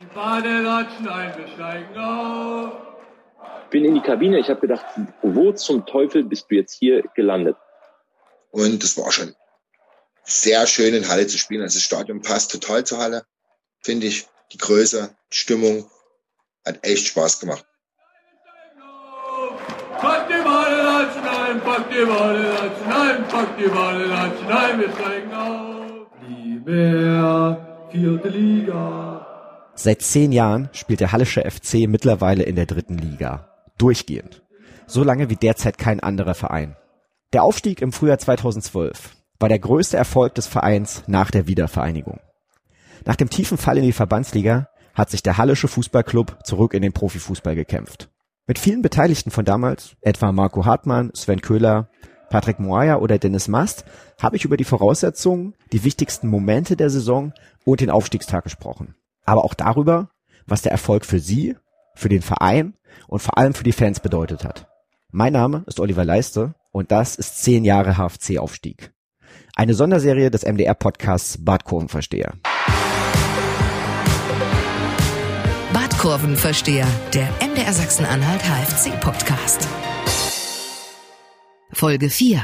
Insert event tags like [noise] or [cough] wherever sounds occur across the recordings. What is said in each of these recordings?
Die Badelatschen ein, wir steigen auf. Bin in die Kabine, ich habe gedacht, wo zum Teufel bist du jetzt hier gelandet? Und es war schon sehr schön in Halle zu spielen. Also das Stadion passt total zur Halle, finde ich. Die Größe, die Stimmung hat echt Spaß gemacht. Pack die Badelatschen ein, pack die Badelatschen ein, pack die Badelatschen ein, wir steigen auf. Lieber vierte Liga. Seit zehn Jahren spielt der Hallische FC mittlerweile in der dritten Liga. Durchgehend. So lange wie derzeit kein anderer Verein. Der Aufstieg im Frühjahr 2012 war der größte Erfolg des Vereins nach der Wiedervereinigung. Nach dem tiefen Fall in die Verbandsliga hat sich der Hallische Fußballclub zurück in den Profifußball gekämpft. Mit vielen Beteiligten von damals, etwa Marco Hartmann, Sven Köhler, Patrick Moaya oder Dennis Mast, habe ich über die Voraussetzungen, die wichtigsten Momente der Saison und den Aufstiegstag gesprochen aber auch darüber, was der Erfolg für Sie, für den Verein und vor allem für die Fans bedeutet hat. Mein Name ist Oliver Leiste und das ist 10 Jahre HFC-Aufstieg. Eine Sonderserie des MDR-Podcasts Badkurvenversteher. Badkurvenversteher, der MDR Sachsen-Anhalt HFC-Podcast. Folge 4.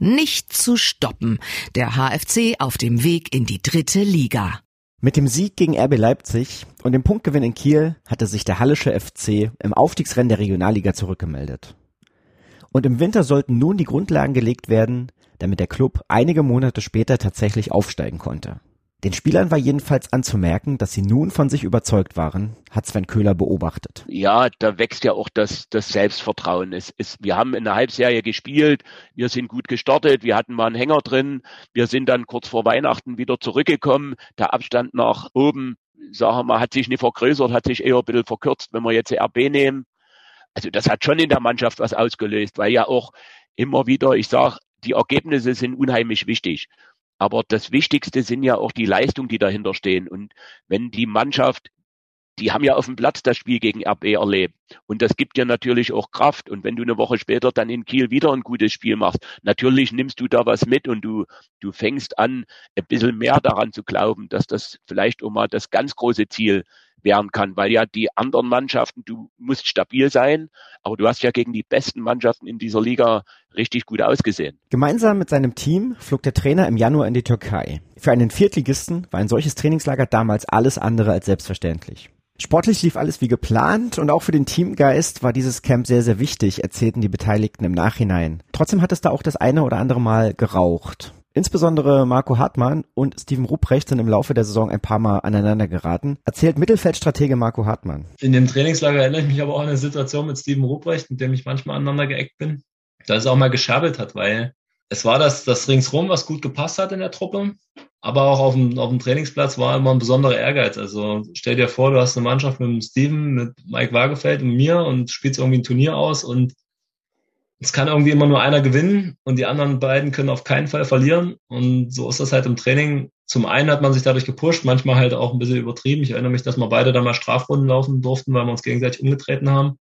Nicht zu stoppen. Der HFC auf dem Weg in die dritte Liga. Mit dem Sieg gegen RB Leipzig und dem Punktgewinn in Kiel hatte sich der Hallische FC im Aufstiegsrennen der Regionalliga zurückgemeldet. Und im Winter sollten nun die Grundlagen gelegt werden, damit der Club einige Monate später tatsächlich aufsteigen konnte. Den Spielern war jedenfalls anzumerken, dass sie nun von sich überzeugt waren, hat Sven Köhler beobachtet. Ja, da wächst ja auch das, das Selbstvertrauen. Es ist, wir haben in der Halbserie gespielt, wir sind gut gestartet, wir hatten mal einen Hänger drin, wir sind dann kurz vor Weihnachten wieder zurückgekommen. Der Abstand nach oben, sagen wir mal, hat sich nicht vergrößert, hat sich eher ein bisschen verkürzt, wenn wir jetzt RB nehmen. Also das hat schon in der Mannschaft was ausgelöst, weil ja auch immer wieder, ich sage, die Ergebnisse sind unheimlich wichtig. Aber das Wichtigste sind ja auch die Leistungen, die dahinter stehen. Und wenn die Mannschaft, die haben ja auf dem Platz das Spiel gegen RB erlebt. Und das gibt dir natürlich auch Kraft. Und wenn du eine Woche später dann in Kiel wieder ein gutes Spiel machst, natürlich nimmst du da was mit und du, du fängst an, ein bisschen mehr daran zu glauben, dass das vielleicht auch mal das ganz große Ziel werden kann, weil ja die anderen Mannschaften, du musst stabil sein, aber du hast ja gegen die besten Mannschaften in dieser Liga richtig gut ausgesehen. Gemeinsam mit seinem Team flog der Trainer im Januar in die Türkei. Für einen Viertligisten war ein solches Trainingslager damals alles andere als selbstverständlich. Sportlich lief alles wie geplant und auch für den Teamgeist war dieses Camp sehr, sehr wichtig, erzählten die Beteiligten im Nachhinein. Trotzdem hat es da auch das eine oder andere Mal geraucht. Insbesondere Marco Hartmann und Steven Ruprecht sind im Laufe der Saison ein paar Mal aneinander geraten. Erzählt Mittelfeldstratege Marco Hartmann. In dem Trainingslager erinnere ich mich aber auch an eine Situation mit Steven Ruprecht, mit dem ich manchmal aneinander geeckt bin, da es auch mal gescherbelt hat, weil es war das, das ringsrum, was gut gepasst hat in der Truppe. Aber auch auf dem, auf dem Trainingsplatz war immer ein besonderer Ehrgeiz. Also stell dir vor, du hast eine Mannschaft mit Steven, mit Mike Waagefeld und mir und spielst irgendwie ein Turnier aus und es kann irgendwie immer nur einer gewinnen und die anderen beiden können auf keinen Fall verlieren. Und so ist das halt im Training. Zum einen hat man sich dadurch gepusht, manchmal halt auch ein bisschen übertrieben. Ich erinnere mich, dass wir beide da mal Strafrunden laufen durften, weil wir uns gegenseitig umgetreten haben,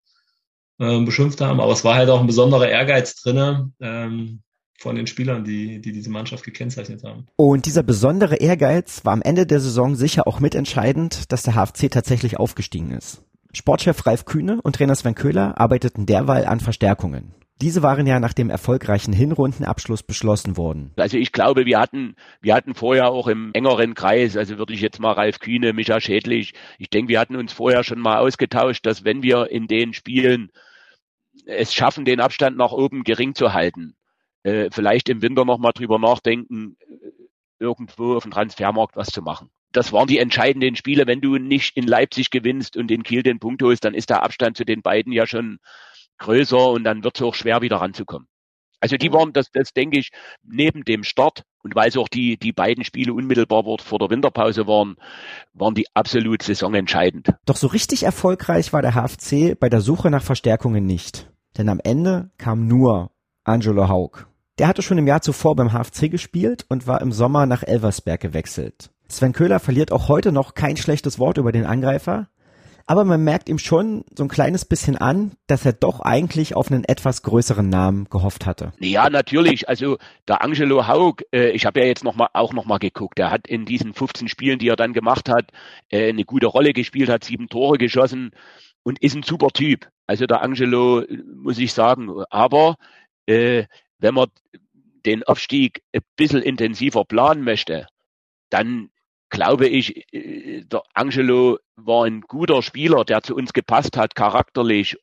äh, beschimpft haben. Aber es war halt auch ein besonderer Ehrgeiz drinne ähm, von den Spielern, die, die diese Mannschaft gekennzeichnet haben. Und dieser besondere Ehrgeiz war am Ende der Saison sicher auch mitentscheidend, dass der HFC tatsächlich aufgestiegen ist. Sportchef Ralf Kühne und Trainer Sven Köhler arbeiteten derweil an Verstärkungen. Diese waren ja nach dem erfolgreichen Hinrundenabschluss beschlossen worden. Also ich glaube, wir hatten, wir hatten vorher auch im engeren Kreis, also würde ich jetzt mal Ralf Kühne, Micha Schädlich, ich denke, wir hatten uns vorher schon mal ausgetauscht, dass wenn wir in den Spielen es schaffen, den Abstand nach oben gering zu halten, äh, vielleicht im Winter nochmal drüber nachdenken, äh, irgendwo auf dem Transfermarkt was zu machen. Das waren die entscheidenden Spiele. Wenn du nicht in Leipzig gewinnst und in Kiel den Punkt holst, dann ist der Abstand zu den beiden ja schon größer und dann wird es auch schwer wieder ranzukommen. Also die waren, das, das denke ich, neben dem Start und weil es auch die, die beiden Spiele unmittelbar vor der Winterpause waren, waren die absolut saisonentscheidend. Doch so richtig erfolgreich war der HFC bei der Suche nach Verstärkungen nicht. Denn am Ende kam nur Angelo Haug. Der hatte schon im Jahr zuvor beim HFC gespielt und war im Sommer nach Elversberg gewechselt. Sven Köhler verliert auch heute noch kein schlechtes Wort über den Angreifer, aber man merkt ihm schon so ein kleines bisschen an, dass er doch eigentlich auf einen etwas größeren Namen gehofft hatte. Ja, natürlich. Also der Angelo Haug, äh, ich habe ja jetzt noch mal, auch noch mal geguckt, er hat in diesen 15 Spielen, die er dann gemacht hat, äh, eine gute Rolle gespielt, hat sieben Tore geschossen und ist ein super Typ. Also der Angelo, muss ich sagen. Aber äh, wenn man den Aufstieg ein bisschen intensiver planen möchte, dann glaube ich, äh, der Angelo war ein guter Spieler, der zu uns gepasst hat, charakterlich,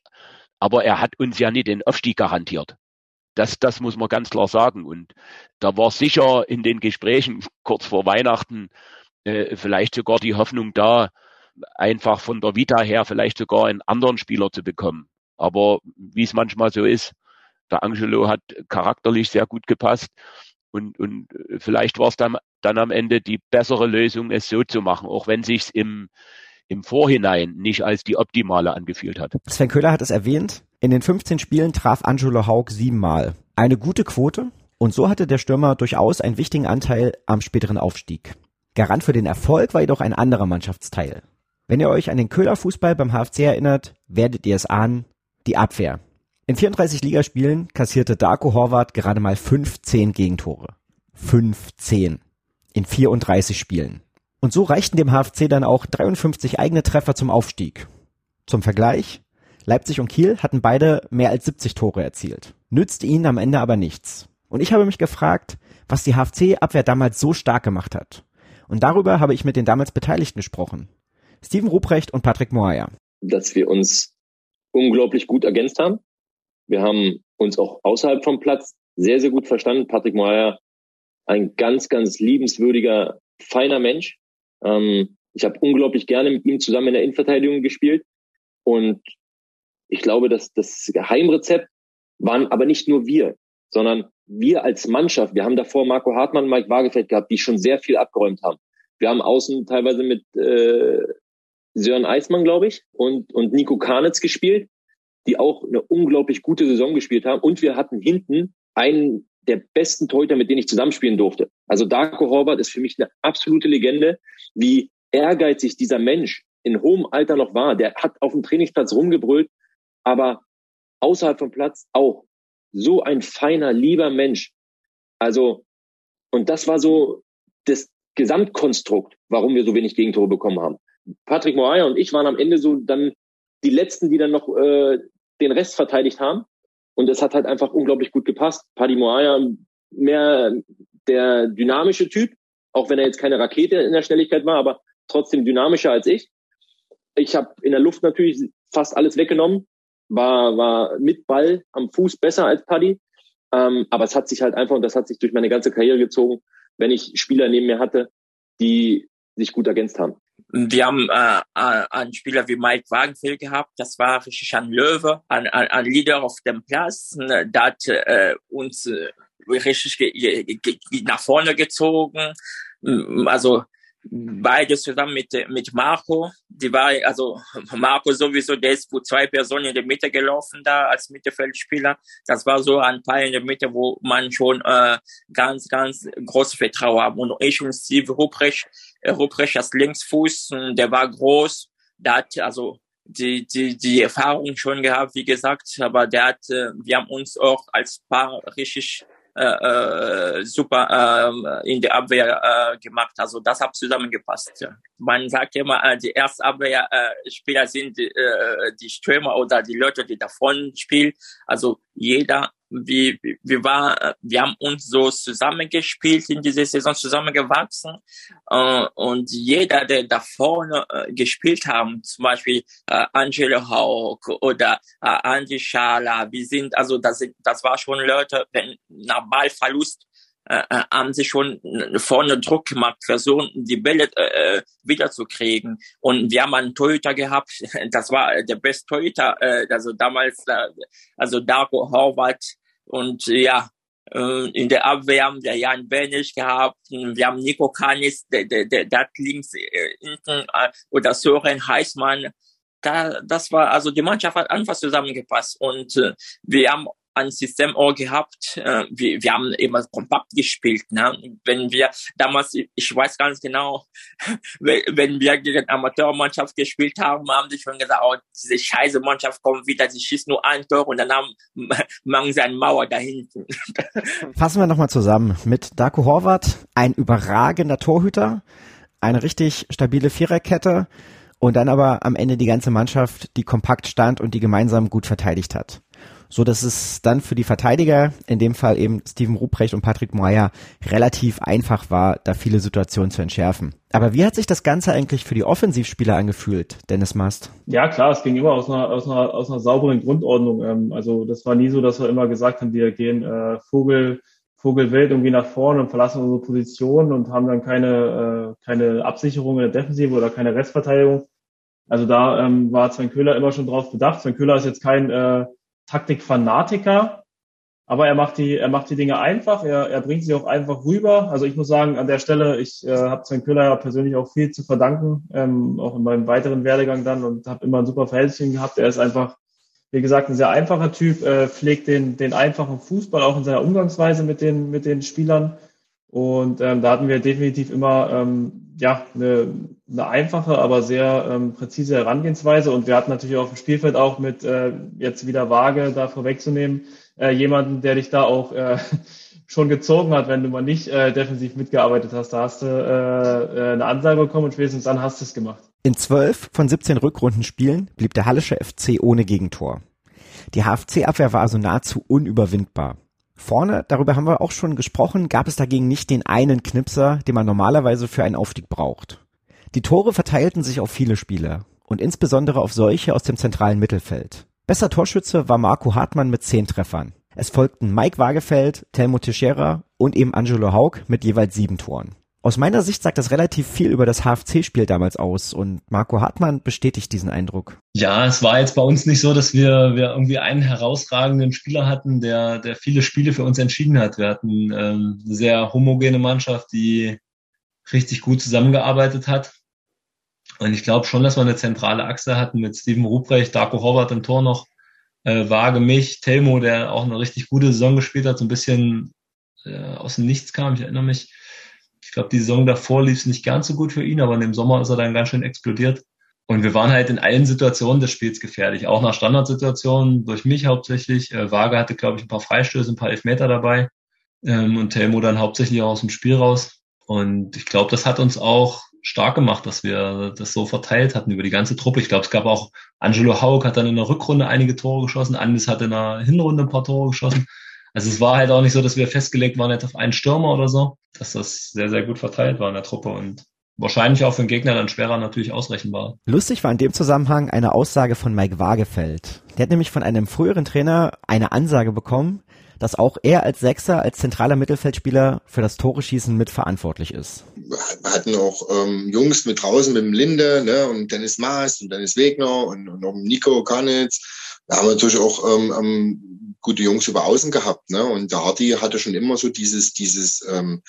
aber er hat uns ja nicht den Aufstieg garantiert. Das, das muss man ganz klar sagen. Und da war sicher in den Gesprächen kurz vor Weihnachten äh, vielleicht sogar die Hoffnung da, einfach von der Vita her vielleicht sogar einen anderen Spieler zu bekommen. Aber wie es manchmal so ist, der Angelo hat charakterlich sehr gut gepasst und, und vielleicht war es dann, dann am Ende die bessere Lösung, es so zu machen, auch wenn sich's im, im Vorhinein nicht als die optimale angefühlt hat. Sven Köhler hat es erwähnt. In den 15 Spielen traf Angelo Haug siebenmal. Eine gute Quote. Und so hatte der Stürmer durchaus einen wichtigen Anteil am späteren Aufstieg. Garant für den Erfolg war jedoch ein anderer Mannschaftsteil. Wenn ihr euch an den Köhler Fußball beim HFC erinnert, werdet ihr es ahnen, die Abwehr. In 34 Ligaspielen kassierte Darko Horvath gerade mal 15 Gegentore. 15. In 34 Spielen. Und so reichten dem HFC dann auch 53 eigene Treffer zum Aufstieg. Zum Vergleich, Leipzig und Kiel hatten beide mehr als 70 Tore erzielt. Nützte ihnen am Ende aber nichts. Und ich habe mich gefragt, was die HFC-Abwehr damals so stark gemacht hat. Und darüber habe ich mit den damals Beteiligten gesprochen. Steven Ruprecht und Patrick Moyer. Dass wir uns unglaublich gut ergänzt haben. Wir haben uns auch außerhalb vom Platz sehr, sehr gut verstanden. Patrick Moyer, ein ganz, ganz liebenswürdiger, feiner Mensch. Ähm, ich habe unglaublich gerne mit ihm zusammen in der Innenverteidigung gespielt. Und ich glaube, dass das Geheimrezept waren aber nicht nur wir, sondern wir als Mannschaft. Wir haben davor Marco Hartmann und Mike Waagefeld gehabt, die schon sehr viel abgeräumt haben. Wir haben außen teilweise mit äh, Sören Eismann, glaube ich, und, und Nico Karnitz gespielt, die auch eine unglaublich gute Saison gespielt haben. Und wir hatten hinten einen der besten Torhüter, mit denen ich zusammenspielen durfte. Also Darko Horvath ist für mich eine absolute Legende, wie ehrgeizig dieser Mensch in hohem Alter noch war. Der hat auf dem Trainingsplatz rumgebrüllt, aber außerhalb vom Platz auch. So ein feiner, lieber Mensch. Also, und das war so das Gesamtkonstrukt, warum wir so wenig Gegentore bekommen haben. Patrick Moaya und ich waren am Ende so dann die letzten, die dann noch äh, den Rest verteidigt haben. Und es hat halt einfach unglaublich gut gepasst. Paddy Moaya mehr der dynamische Typ, auch wenn er jetzt keine Rakete in der Schnelligkeit war, aber trotzdem dynamischer als ich. Ich habe in der Luft natürlich fast alles weggenommen, war, war mit Ball am Fuß besser als Paddy. Ähm, aber es hat sich halt einfach, und das hat sich durch meine ganze Karriere gezogen, wenn ich Spieler neben mir hatte, die sich gut ergänzt haben. Wir haben äh, äh, einen Spieler wie Mike Wagenfeld gehabt, das war richtig ein Löwe, ein, ein, ein Leader auf dem Platz, ne, der hat äh, uns äh, richtig nach vorne gezogen. Also beide zusammen mit, mit Marco. Die war, also Marco sowieso, der ist wo zwei Personen in der Mitte gelaufen da als Mittelfeldspieler. Das war so ein Teil in der Mitte, wo man schon äh, ganz, ganz großes Vertrauen haben. Und ich und Steve Ruprecht, äh, Ruprecht Linksfuß, der war groß, der hat also die, die, die Erfahrung schon gehabt, wie gesagt, aber der hat, äh, wir haben uns auch als Paar richtig äh, äh, super äh, in der Abwehr äh, gemacht. Also das hat zusammengepasst. Man sagt immer, äh, die erste Abwehrspieler äh, sind äh, die Stürmer oder die Leute, die davon spielen. Also jeder wir, wir, war, wir haben uns so zusammengespielt in dieser Saison, zusammengewachsen. Äh, und jeder, der da vorne äh, gespielt haben, zum Beispiel äh, Angelo Haug oder äh, Andy Schala, wir sind, also das, das war schon Leute, wenn nach Ballverlust äh, äh, haben sie schon vorne Druck gemacht, versuchen die Bälle äh, wiederzukriegen. Und wir haben einen Torhüter gehabt, [laughs] das war der beste Torhüter, äh, also damals, äh, also Darko Horvath. Und ja, äh, in der Abwehr haben wir Jan Benisch gehabt, wir haben Nico Kanis, der, der, der, der links äh, hinten, äh, oder Sören Heißmann. Da, das war, also die Mannschaft hat einfach zusammengepasst und äh, wir haben ein System auch gehabt. Äh, wir, wir haben immer kompakt gespielt. Ne? Wenn wir damals, ich weiß ganz genau, [laughs] wenn wir gegen Amateurmannschaft gespielt haben, haben die schon gesagt, oh, diese scheiße Mannschaft kommt wieder, sie schießt nur ein Tor und dann haben, [laughs] machen sie eine Mauer da hinten. [laughs] Fassen wir nochmal zusammen. Mit Darko Horvath, ein überragender Torhüter, eine richtig stabile Viererkette und dann aber am Ende die ganze Mannschaft, die kompakt stand und die gemeinsam gut verteidigt hat so dass es dann für die Verteidiger, in dem Fall eben Steven Ruprecht und Patrick Moyer, relativ einfach war, da viele Situationen zu entschärfen. Aber wie hat sich das Ganze eigentlich für die Offensivspieler angefühlt, Dennis Mast? Ja, klar, es ging immer aus einer, aus einer, aus einer sauberen Grundordnung. Ähm, also das war nie so, dass wir immer gesagt haben, wir gehen äh, Vogel, Vogelwild irgendwie nach vorne und verlassen unsere Position und haben dann keine, äh, keine Absicherung in der Defensive oder keine Restverteidigung. Also da ähm, war Sven Köhler immer schon drauf bedacht. Sven Köhler ist jetzt kein äh, Taktikfanatiker, aber er macht die, er macht die Dinge einfach, er, er bringt sie auch einfach rüber. Also ich muss sagen, an der Stelle, ich äh, habe Sven Köhler ja persönlich auch viel zu verdanken, ähm, auch in meinem weiteren Werdegang dann und habe immer ein super Verhältnis gehabt. Er ist einfach, wie gesagt, ein sehr einfacher Typ, äh, pflegt den, den einfachen Fußball auch in seiner Umgangsweise mit den, mit den Spielern. Und ähm, da hatten wir definitiv immer ähm, ja eine, eine einfache, aber sehr ähm, präzise Herangehensweise. Und wir hatten natürlich auf dem Spielfeld auch mit äh, jetzt wieder Waage da vorwegzunehmen, äh, jemanden, der dich da auch äh, [laughs] schon gezogen hat, wenn du mal nicht äh, defensiv mitgearbeitet hast. Da hast du äh, äh eine Ansage bekommen und spätestens dann hast du es gemacht. In zwölf von 17 Rückrundenspielen blieb der Hallische FC ohne Gegentor. Die HFC-Abwehr war also nahezu unüberwindbar. Vorne, darüber haben wir auch schon gesprochen, gab es dagegen nicht den einen Knipser, den man normalerweise für einen Aufstieg braucht. Die Tore verteilten sich auf viele Spieler und insbesondere auf solche aus dem zentralen Mittelfeld. Besser Torschütze war Marco Hartmann mit zehn Treffern. Es folgten Mike Wagefeld, Telmo Teixeira und eben Angelo Haug mit jeweils sieben Toren. Aus meiner Sicht sagt das relativ viel über das HFC-Spiel damals aus und Marco Hartmann bestätigt diesen Eindruck. Ja, es war jetzt bei uns nicht so, dass wir, wir irgendwie einen herausragenden Spieler hatten, der, der viele Spiele für uns entschieden hat. Wir hatten ähm, eine sehr homogene Mannschaft, die richtig gut zusammengearbeitet hat. Und ich glaube schon, dass wir eine zentrale Achse hatten mit Steven Ruprecht, Darko Horvath im Tor noch, äh, Waage mich, Telmo, der auch eine richtig gute Saison gespielt hat, so ein bisschen äh, aus dem Nichts kam, ich erinnere mich glaube, die Saison davor lief es nicht ganz so gut für ihn, aber in dem Sommer ist er dann ganz schön explodiert. Und wir waren halt in allen Situationen des Spiels gefährlich, auch nach Standardsituationen, durch mich hauptsächlich. Äh, Waage hatte, glaube ich, ein paar Freistöße, ein paar Elfmeter dabei. Ähm, und Telmo dann hauptsächlich auch aus dem Spiel raus. Und ich glaube, das hat uns auch stark gemacht, dass wir das so verteilt hatten über die ganze Truppe. Ich glaube, es gab auch Angelo Haug hat dann in der Rückrunde einige Tore geschossen, Andis hat in der Hinrunde ein paar Tore geschossen. Also es war halt auch nicht so, dass wir festgelegt waren jetzt auf einen Stürmer oder so, dass das sehr, sehr gut verteilt war in der Truppe und wahrscheinlich auch für den Gegner dann schwerer natürlich ausrechenbar. Lustig war in dem Zusammenhang eine Aussage von Mike Wagefeld. Der hat nämlich von einem früheren Trainer eine Ansage bekommen, dass auch er als Sechser, als zentraler Mittelfeldspieler für das Tore-Schießen mitverantwortlich ist. Wir hatten auch ähm, Jungs mit draußen mit dem Linde ne, und Dennis Maas und Dennis Wegner und, und auch Nico Karnitz. Da haben wir natürlich auch ähm, ähm gute Jungs über Außen gehabt. Ne? Und der Hardy hatte schon immer so dieses, dieses ähm,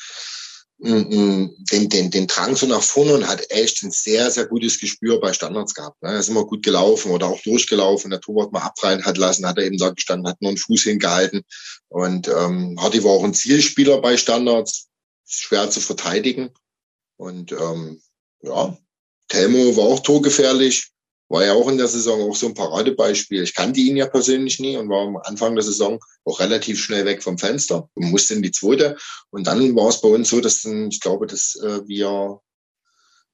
den, den, den Drang so nach vorne und hat echt ein sehr, sehr gutes Gespür bei Standards gehabt. Ne? Er ist immer gut gelaufen oder auch durchgelaufen. Der Torwart mal abreihen hat lassen, hat er eben da gestanden, hat nur einen Fuß hingehalten. Und ähm, Hardy war auch ein Zielspieler bei Standards, schwer zu verteidigen. Und ähm, ja, Telmo war auch torgefährlich war ja auch in der Saison auch so ein Paradebeispiel. Ich kannte ihn ja persönlich nie und war am Anfang der Saison auch relativ schnell weg vom Fenster und musste in die zweite. Und dann war es bei uns so, dass dann, ich glaube, dass äh, wir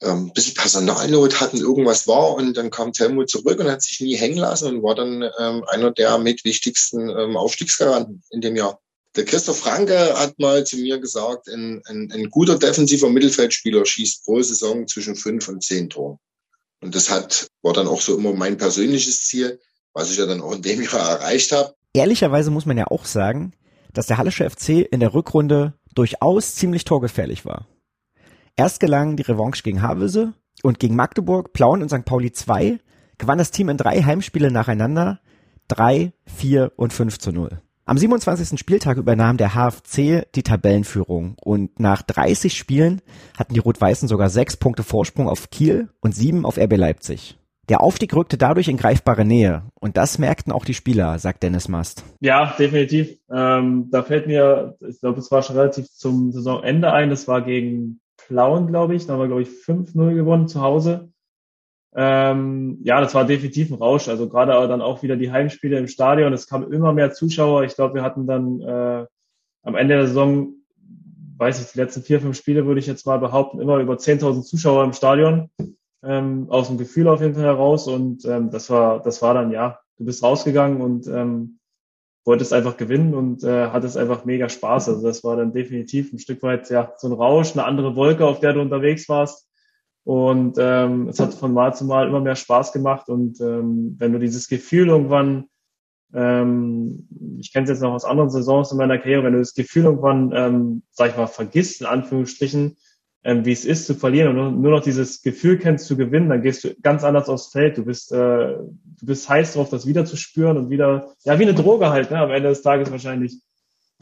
ähm, ein bisschen Personalnot hatten, irgendwas war und dann kam Telmo zurück und hat sich nie hängen lassen und war dann ähm, einer der mit wichtigsten ähm, Aufstiegsgaranten in dem Jahr. Der Christoph Franke hat mal zu mir gesagt, ein, ein, ein guter defensiver Mittelfeldspieler schießt pro Saison zwischen fünf und zehn Toren. Und das hat, war dann auch so immer mein persönliches Ziel, was ich ja dann auch in dem Jahr erreicht habe. Ehrlicherweise muss man ja auch sagen, dass der Hallische FC in der Rückrunde durchaus ziemlich torgefährlich war. Erst gelang die Revanche gegen Havelse und gegen Magdeburg, Plauen und St. Pauli 2 gewann das Team in drei Heimspiele nacheinander 3, 4 und 5 zu 0. Am 27. Spieltag übernahm der HFC die Tabellenführung und nach 30 Spielen hatten die Rot-Weißen sogar sechs Punkte Vorsprung auf Kiel und sieben auf RB Leipzig. Der Aufstieg rückte dadurch in greifbare Nähe und das merkten auch die Spieler, sagt Dennis Mast. Ja, definitiv. Ähm, da fällt mir, ich glaube, es war schon relativ zum Saisonende ein, das war gegen Plauen, glaube ich. Da haben wir, glaube ich, 5-0 gewonnen zu Hause. Ähm, ja, das war definitiv ein Rausch. Also gerade dann auch wieder die Heimspiele im Stadion. Es kamen immer mehr Zuschauer. Ich glaube, wir hatten dann äh, am Ende der Saison, weiß ich, die letzten vier, fünf Spiele würde ich jetzt mal behaupten, immer über 10.000 Zuschauer im Stadion ähm, aus dem Gefühl auf jeden Fall heraus und ähm, das war das war dann ja, du bist rausgegangen und ähm, wolltest einfach gewinnen und äh, hattest einfach mega Spaß. Also das war dann definitiv ein Stück weit ja so ein Rausch, eine andere Wolke, auf der du unterwegs warst. Und ähm, es hat von Mal zu Mal immer mehr Spaß gemacht. Und ähm, wenn du dieses Gefühl irgendwann, ähm, ich kenne es jetzt noch aus anderen Saisons in meiner Karriere, wenn du das Gefühl irgendwann, ähm, sag ich mal, vergisst, in Anführungsstrichen, ähm, wie es ist zu verlieren und nur, nur noch dieses Gefühl kennst zu gewinnen, dann gehst du ganz anders aufs Feld. Du bist, äh, du bist heiß drauf, das wieder zu spüren und wieder, ja, wie eine Droge halt, ne, am Ende des Tages wahrscheinlich,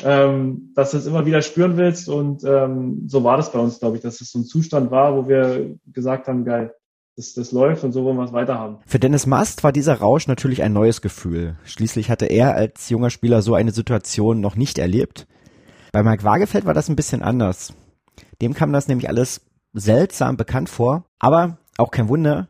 ähm, dass du es immer wieder spüren willst und ähm, so war das bei uns, glaube ich, dass es so ein Zustand war, wo wir gesagt haben, geil, das, das läuft und so wollen wir es weiterhaben. Für Dennis Mast war dieser Rausch natürlich ein neues Gefühl. Schließlich hatte er als junger Spieler so eine Situation noch nicht erlebt. Bei Mike Wagefeld war das ein bisschen anders. Dem kam das nämlich alles seltsam bekannt vor, aber auch kein Wunder,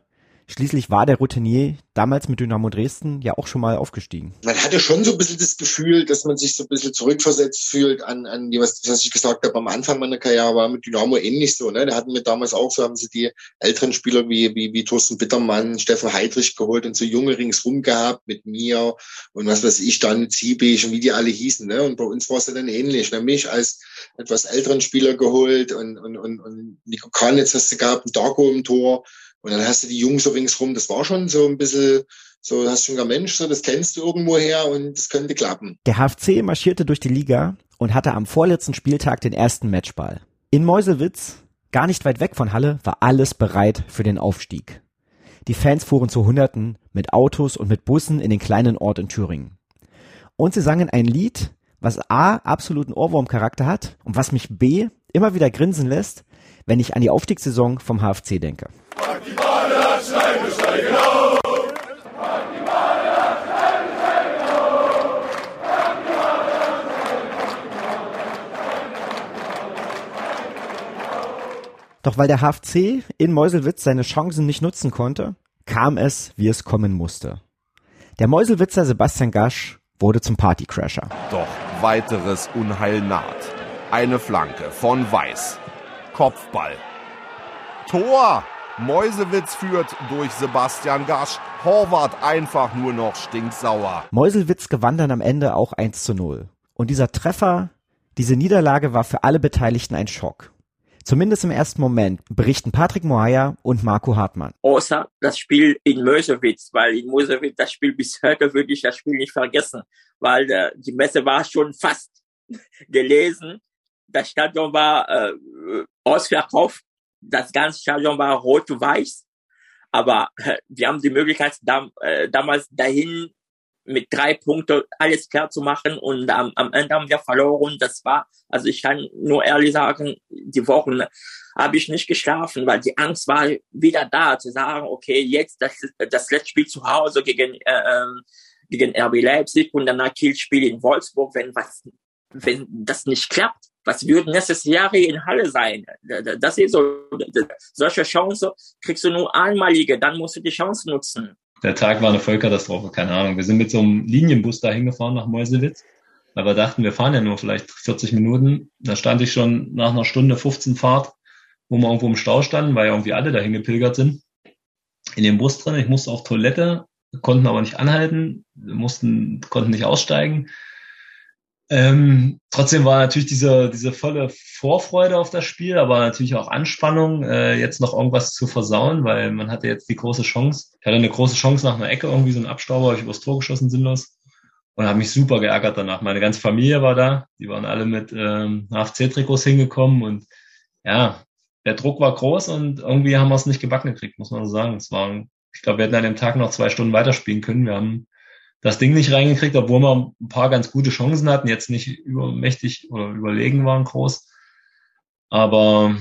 Schließlich war der Routinier damals mit Dynamo Dresden ja auch schon mal aufgestiegen. Man hatte schon so ein bisschen das Gefühl, dass man sich so ein bisschen zurückversetzt fühlt an, an die, was, was ich gesagt habe, am Anfang meiner Karriere war mit Dynamo ähnlich so. Ne? Da hatten wir damals auch so, haben sie die älteren Spieler wie, wie, wie Thorsten Bittermann, Steffen Heidrich geholt und so junge ringsrum gehabt mit mir und was weiß ich, dann Ziebig und wie die alle hießen. Ne? Und bei uns war es dann ähnlich. Ne? Mich als etwas älteren Spieler geholt und, und, und, und Nico Kranitz hast du gehabt, Darko im Tor und dann hast du die Jungs so ringsrum, das war schon so ein bisschen, so hast du schon Mensch, so das kennst du irgendwo her und das könnte klappen. Der HFC marschierte durch die Liga und hatte am vorletzten Spieltag den ersten Matchball. In Meuselwitz, gar nicht weit weg von Halle, war alles bereit für den Aufstieg. Die Fans fuhren zu Hunderten mit Autos und mit Bussen in den kleinen Ort in Thüringen. Und sie sangen ein Lied, was A absoluten Ohrwurmcharakter hat und was mich B immer wieder grinsen lässt, wenn ich an die Aufstiegssaison vom HFC denke. Doch weil der HFC in Meuselwitz seine Chancen nicht nutzen konnte, kam es, wie es kommen musste. Der Meuselwitzer Sebastian Gasch wurde zum Partycrasher. Doch weiteres Unheil naht. Eine Flanke von Weiß. Kopfball. Tor! Mäusewitz führt durch Sebastian Gasch. Horvath einfach nur noch stinksauer. Meuselwitz gewann dann am Ende auch 1 zu 0. Und dieser Treffer, diese Niederlage war für alle Beteiligten ein Schock. Zumindest im ersten Moment berichten Patrick Moaya und Marco Hartmann. Außer das Spiel in Meuselwitz, weil in Meuselwitz das Spiel bis heute [laughs] würde ich das Spiel nicht vergessen, weil äh, die Messe war schon fast [laughs] gelesen. Das Stadion war äh, ausverkauft das ganze Stadion war rot-weiß, aber äh, wir haben die Möglichkeit, da, äh, damals dahin mit drei Punkten alles klar zu machen und am, am Ende haben wir verloren. Das war, also ich kann nur ehrlich sagen, die Wochen habe ich nicht geschlafen, weil die Angst war wieder da, zu sagen, okay, jetzt das, das letzte Spiel zu Hause gegen, äh, ähm, gegen RB Leipzig und danach Kielspiel in Wolfsburg, wenn was, wenn das nicht klappt, was wird nächstes Jahr in Halle sein? Das ist so, solche Chance kriegst du nur einmalige, dann musst du die Chance nutzen. Der Tag war eine Vollkatastrophe, keine Ahnung. Wir sind mit so einem Linienbus da hingefahren nach Meuselwitz, weil wir dachten, wir fahren ja nur vielleicht 40 Minuten. Da stand ich schon nach einer Stunde 15 Fahrt, wo wir irgendwo im Stau standen, weil ja irgendwie alle dahin gepilgert sind. In dem Bus drin, ich musste auf Toilette, konnten aber nicht anhalten, mussten, konnten nicht aussteigen ähm, trotzdem war natürlich diese, diese volle Vorfreude auf das Spiel, aber natürlich auch Anspannung, äh, jetzt noch irgendwas zu versauen, weil man hatte jetzt die große Chance. Ich hatte eine große Chance nach einer Ecke, irgendwie so ein Abstauber, habe ich übers Tor geschossen, sinnlos. Und habe mich super geärgert danach. Meine ganze Familie war da, die waren alle mit ähm, HFC-Trikots hingekommen und ja, der Druck war groß und irgendwie haben wir es nicht gebacken gekriegt, muss man so sagen. Es war, ich glaube, wir hätten an dem Tag noch zwei Stunden weiterspielen können. Wir haben das Ding nicht reingekriegt, obwohl wir ein paar ganz gute Chancen hatten, jetzt nicht übermächtig oder überlegen waren groß. Aber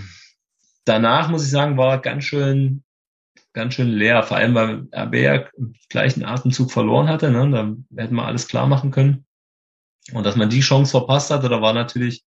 danach muss ich sagen, war ganz schön ganz schön leer, vor allem weil RB ja im gleichen Atemzug verloren hatte. Ne? Da hätten wir alles klar machen können. Und dass man die Chance verpasst hatte, da war natürlich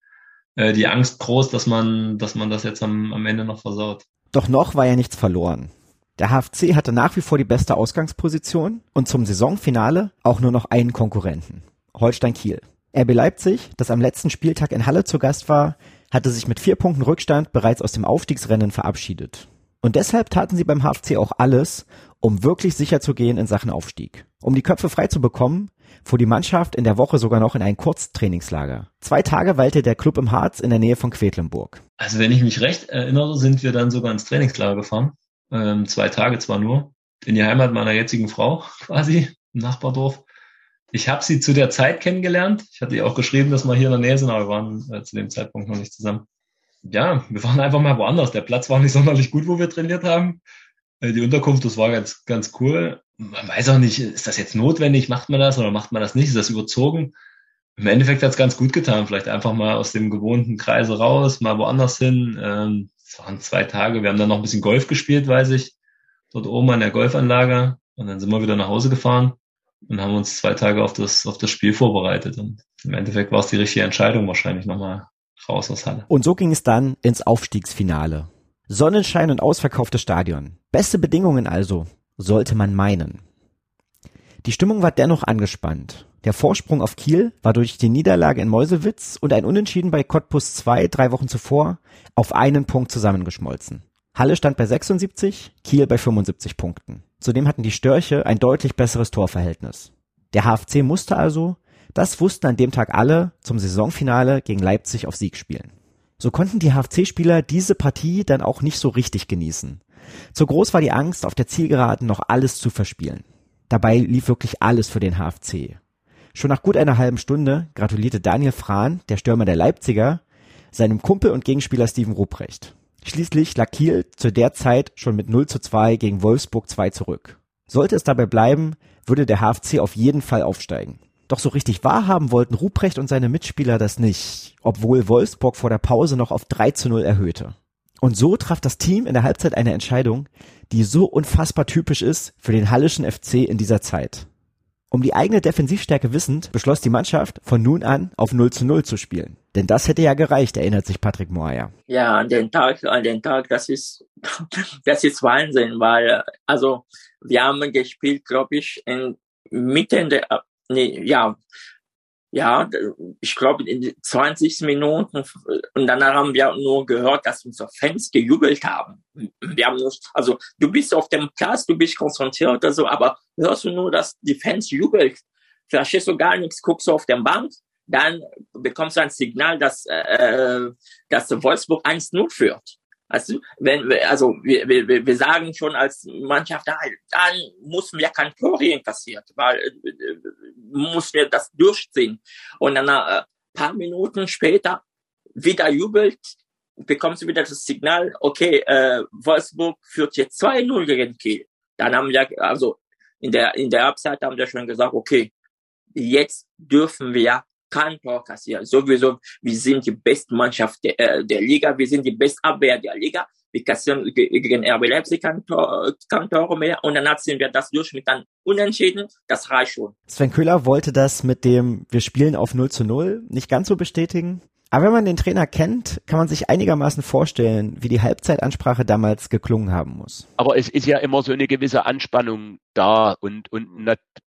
äh, die Angst groß, dass man, dass man das jetzt am, am Ende noch versaut. Doch noch war ja nichts verloren. Der HFC hatte nach wie vor die beste Ausgangsposition und zum Saisonfinale auch nur noch einen Konkurrenten. Holstein Kiel. RB Leipzig, das am letzten Spieltag in Halle zu Gast war, hatte sich mit vier Punkten Rückstand bereits aus dem Aufstiegsrennen verabschiedet. Und deshalb taten sie beim HFC auch alles, um wirklich sicher zu gehen in Sachen Aufstieg. Um die Köpfe frei zu bekommen, fuhr die Mannschaft in der Woche sogar noch in ein Kurztrainingslager. Zwei Tage weilte der Club im Harz in der Nähe von Quedlinburg. Also wenn ich mich recht erinnere, sind wir dann sogar ins Trainingslager gefahren. Ähm, zwei Tage zwar nur. In die Heimat meiner jetzigen Frau [laughs] quasi, im Nachbardorf. Ich habe sie zu der Zeit kennengelernt. Ich hatte ihr auch geschrieben, dass wir hier in der Nähe sind, aber wir waren äh, zu dem Zeitpunkt noch nicht zusammen ja, wir waren einfach mal woanders. Der Platz war nicht [laughs] sonderlich gut, wo wir trainiert haben. Äh, die Unterkunft, das war ganz, ganz cool. Man weiß auch nicht, ist das jetzt notwendig? Macht man das oder macht man das nicht? Ist das überzogen? Im Endeffekt hat es ganz gut getan. Vielleicht einfach mal aus dem gewohnten Kreise raus, mal woanders hin. Ähm, es waren zwei Tage. Wir haben dann noch ein bisschen Golf gespielt, weiß ich. Dort oben an der Golfanlage. Und dann sind wir wieder nach Hause gefahren und haben uns zwei Tage auf das, auf das Spiel vorbereitet. Und im Endeffekt war es die richtige Entscheidung wahrscheinlich nochmal raus aus Halle. Und so ging es dann ins Aufstiegsfinale. Sonnenschein und ausverkauftes Stadion. Beste Bedingungen also, sollte man meinen. Die Stimmung war dennoch angespannt. Der Vorsprung auf Kiel war durch die Niederlage in Meuselwitz und ein Unentschieden bei Cottbus 2 drei Wochen zuvor auf einen Punkt zusammengeschmolzen. Halle stand bei 76, Kiel bei 75 Punkten. Zudem hatten die Störche ein deutlich besseres Torverhältnis. Der HFC musste also, das wussten an dem Tag alle zum Saisonfinale gegen Leipzig auf Sieg spielen. So konnten die HFC-Spieler diese Partie dann auch nicht so richtig genießen. Zu groß war die Angst, auf der Zielgeraden noch alles zu verspielen. Dabei lief wirklich alles für den HFC. Schon nach gut einer halben Stunde gratulierte Daniel Frahn, der Stürmer der Leipziger, seinem Kumpel und Gegenspieler Steven Ruprecht. Schließlich lag Kiel zu der Zeit schon mit 0 zu 2 gegen Wolfsburg 2 zurück. Sollte es dabei bleiben, würde der HFC auf jeden Fall aufsteigen. Doch so richtig wahrhaben wollten Ruprecht und seine Mitspieler das nicht, obwohl Wolfsburg vor der Pause noch auf 3 zu 0 erhöhte. Und so traf das Team in der Halbzeit eine Entscheidung, die so unfassbar typisch ist für den Hallischen FC in dieser Zeit. Um die eigene Defensivstärke wissend, beschloss die Mannschaft von nun an auf 0 zu 0 zu spielen. Denn das hätte ja gereicht, erinnert sich Patrick Moyer. Ja, an den Tag, an den Tag, das ist, [laughs] das ist Wahnsinn, weil, also, wir haben gespielt, glaube ich, in Mitte der, nee, ja, ja, ich glaube in 20 Minuten und danach haben wir nur gehört, dass unsere Fans gejubelt haben. Wir haben nur, also du bist auf dem Platz, du bist konzentriert oder so, aber hörst du nur, dass die Fans jubeln, verstehst du gar nichts, guckst du auf den Bank, dann bekommst du ein Signal, dass, äh, dass Wolfsburg 1-0 führt. Also, wenn, also wir, wir, wir sagen schon als Mannschaft, dann müssen wir kein Tor kassiert, weil äh, muss wir das durchziehen. Und dann äh, paar Minuten später wieder jubelt, bekommst du wieder das Signal, okay, äh, Wolfsburg führt jetzt 2-0 gegen Kiel. Dann haben wir, also in der, in der Halbzeit haben wir schon gesagt, okay, jetzt dürfen wir kein Tor kassieren. Sowieso, wir sind die beste Mannschaft der, äh, der Liga, wir sind die beste Abwehr der Liga. Wir kassieren gegen RB Leipzig kein Tor, kein Tor mehr und dann ziehen wir das durch mit einem Unentschieden. Das reicht schon. Sven Köhler wollte das mit dem wir spielen auf 0 zu 0 nicht ganz so bestätigen. Aber wenn man den Trainer kennt, kann man sich einigermaßen vorstellen, wie die Halbzeitansprache damals geklungen haben muss. Aber es ist ja immer so eine gewisse Anspannung da und, und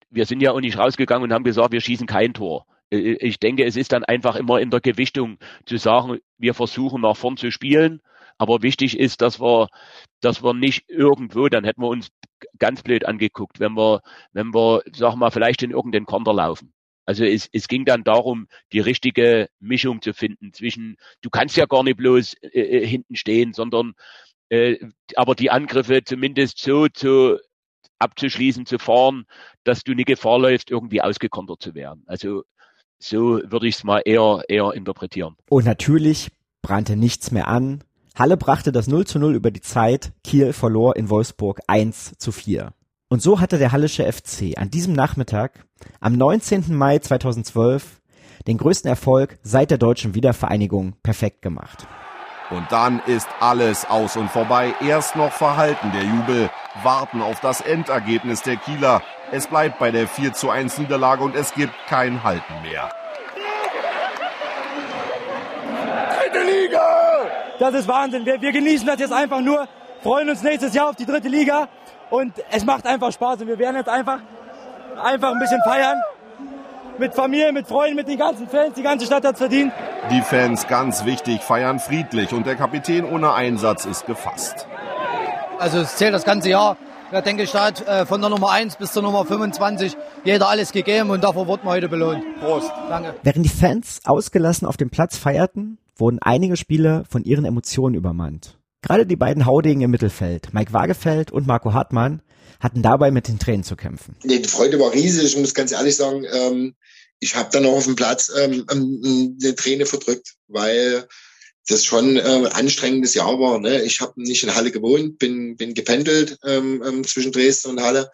wir sind ja auch nicht rausgegangen und haben gesagt, wir schießen kein Tor. Äh, ich denke, es ist dann einfach immer in der Gewichtung zu sagen, wir versuchen nach vorn zu spielen. Aber wichtig ist, dass wir, dass wir nicht irgendwo, dann hätten wir uns ganz blöd angeguckt, wenn wir, wenn wir, sag mal, vielleicht in irgendeinen Konter laufen. Also es, es ging dann darum, die richtige Mischung zu finden zwischen, du kannst ja gar nicht bloß äh, äh hinten stehen, sondern äh, aber die Angriffe zumindest so zu abzuschließen, zu fahren, dass du eine Gefahr läufst, irgendwie ausgekontert zu werden. Also so würde ich es mal eher, eher interpretieren. Und natürlich brannte nichts mehr an. Halle brachte das 0 zu 0 über die Zeit. Kiel verlor in Wolfsburg 1 zu 4. Und so hatte der Hallische FC an diesem Nachmittag, am 19. Mai 2012, den größten Erfolg seit der deutschen Wiedervereinigung perfekt gemacht. Und dann ist alles aus und vorbei. Erst noch verhalten der Jubel, warten auf das Endergebnis der Kieler. Es bleibt bei der 4 zu 1 Niederlage und es gibt kein Halten mehr. Dritte Liga! Das ist Wahnsinn. Wir, wir genießen das jetzt einfach nur, freuen uns nächstes Jahr auf die dritte Liga und es macht einfach Spaß und wir werden jetzt einfach, einfach ein bisschen feiern mit Familie, mit Freunden, mit den ganzen Fans. Die ganze Stadt hat verdient. Die Fans, ganz wichtig, feiern friedlich und der Kapitän ohne Einsatz ist gefasst. Also es zählt das ganze Jahr. Ja, denke ich, da hat äh, von der Nummer 1 bis zur Nummer 25 jeder alles gegeben und dafür wurden wir heute belohnt. Prost. Danke. Während die Fans ausgelassen auf dem Platz feierten, wurden einige Spieler von ihren Emotionen übermannt. Gerade die beiden Haudegen im Mittelfeld, Mike Wagefeld und Marco Hartmann, hatten dabei mit den Tränen zu kämpfen. Nee, die Freude war riesig. Ich muss ganz ehrlich sagen, ähm, ich habe dann auch auf dem Platz ähm, ähm, eine Träne verdrückt, weil das schon äh, anstrengendes Jahr war. Ne? Ich habe nicht in Halle gewohnt, bin, bin gependelt ähm, ähm, zwischen Dresden und Halle.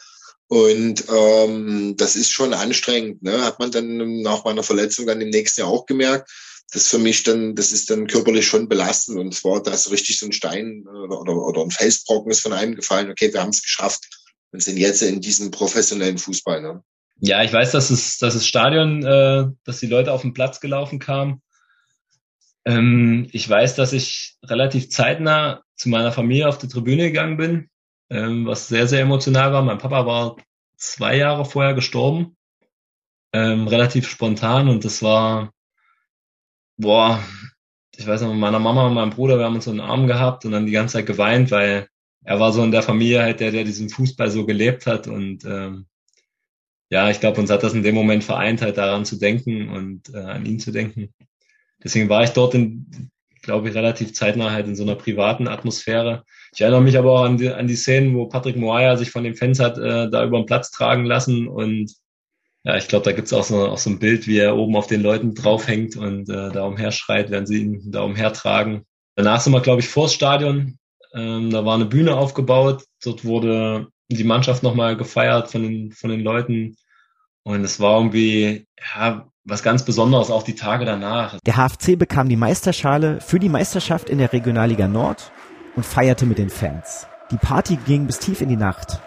Und ähm, das ist schon anstrengend. Ne? Hat man dann nach meiner Verletzung dann im nächsten Jahr auch gemerkt. Das für mich dann, das ist dann körperlich schon belastend. Und zwar, da ist richtig so ein Stein oder, oder, oder ein Felsbrocken ist von einem gefallen. Okay, wir haben es geschafft und sind jetzt in diesem professionellen Fußball. Ne? Ja, ich weiß, dass es, dass das Stadion, äh, dass die Leute auf den Platz gelaufen kamen. Ähm, ich weiß, dass ich relativ zeitnah zu meiner Familie auf die Tribüne gegangen bin, ähm, was sehr, sehr emotional war. Mein Papa war zwei Jahre vorher gestorben, ähm, relativ spontan und das war, boah, ich weiß noch, mit meiner Mama und meinem Bruder, wir haben uns so einen Arm gehabt und dann die ganze Zeit geweint, weil er war so in der Familie halt der, der diesen Fußball so gelebt hat und ähm, ja, ich glaube, uns hat das in dem Moment vereint, halt daran zu denken und äh, an ihn zu denken. Deswegen war ich dort in, glaube ich, relativ zeitnah halt in so einer privaten Atmosphäre. Ich erinnere mich aber auch an die, an die Szenen, wo Patrick Moaya sich von den Fans hat äh, da über den Platz tragen lassen und ja, ich glaube, da gibt's auch so, auch so ein Bild, wie er oben auf den Leuten draufhängt und äh, da umherschreit, während sie ihn da umhertragen. Danach sind wir, glaube ich, vors Stadion. Ähm, da war eine Bühne aufgebaut. Dort wurde die Mannschaft nochmal gefeiert von den, von den Leuten. Und es war irgendwie, ja, was ganz Besonderes, auch die Tage danach. Der HFC bekam die Meisterschale für die Meisterschaft in der Regionalliga Nord und feierte mit den Fans. Die Party ging bis tief in die Nacht.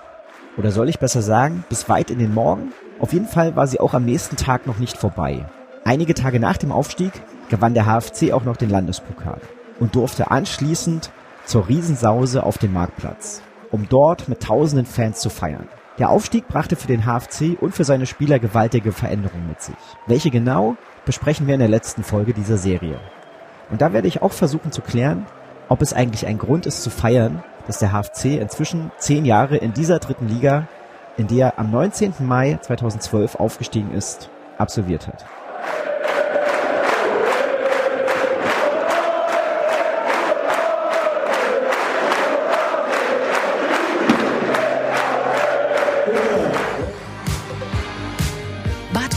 Oder soll ich besser sagen, bis weit in den Morgen? Auf jeden Fall war sie auch am nächsten Tag noch nicht vorbei. Einige Tage nach dem Aufstieg gewann der HFC auch noch den Landespokal und durfte anschließend zur Riesensause auf den Marktplatz um dort mit tausenden Fans zu feiern. Der Aufstieg brachte für den HFC und für seine Spieler gewaltige Veränderungen mit sich. Welche genau, besprechen wir in der letzten Folge dieser Serie. Und da werde ich auch versuchen zu klären, ob es eigentlich ein Grund ist zu feiern, dass der HFC inzwischen zehn Jahre in dieser dritten Liga, in der er am 19. Mai 2012 aufgestiegen ist, absolviert hat.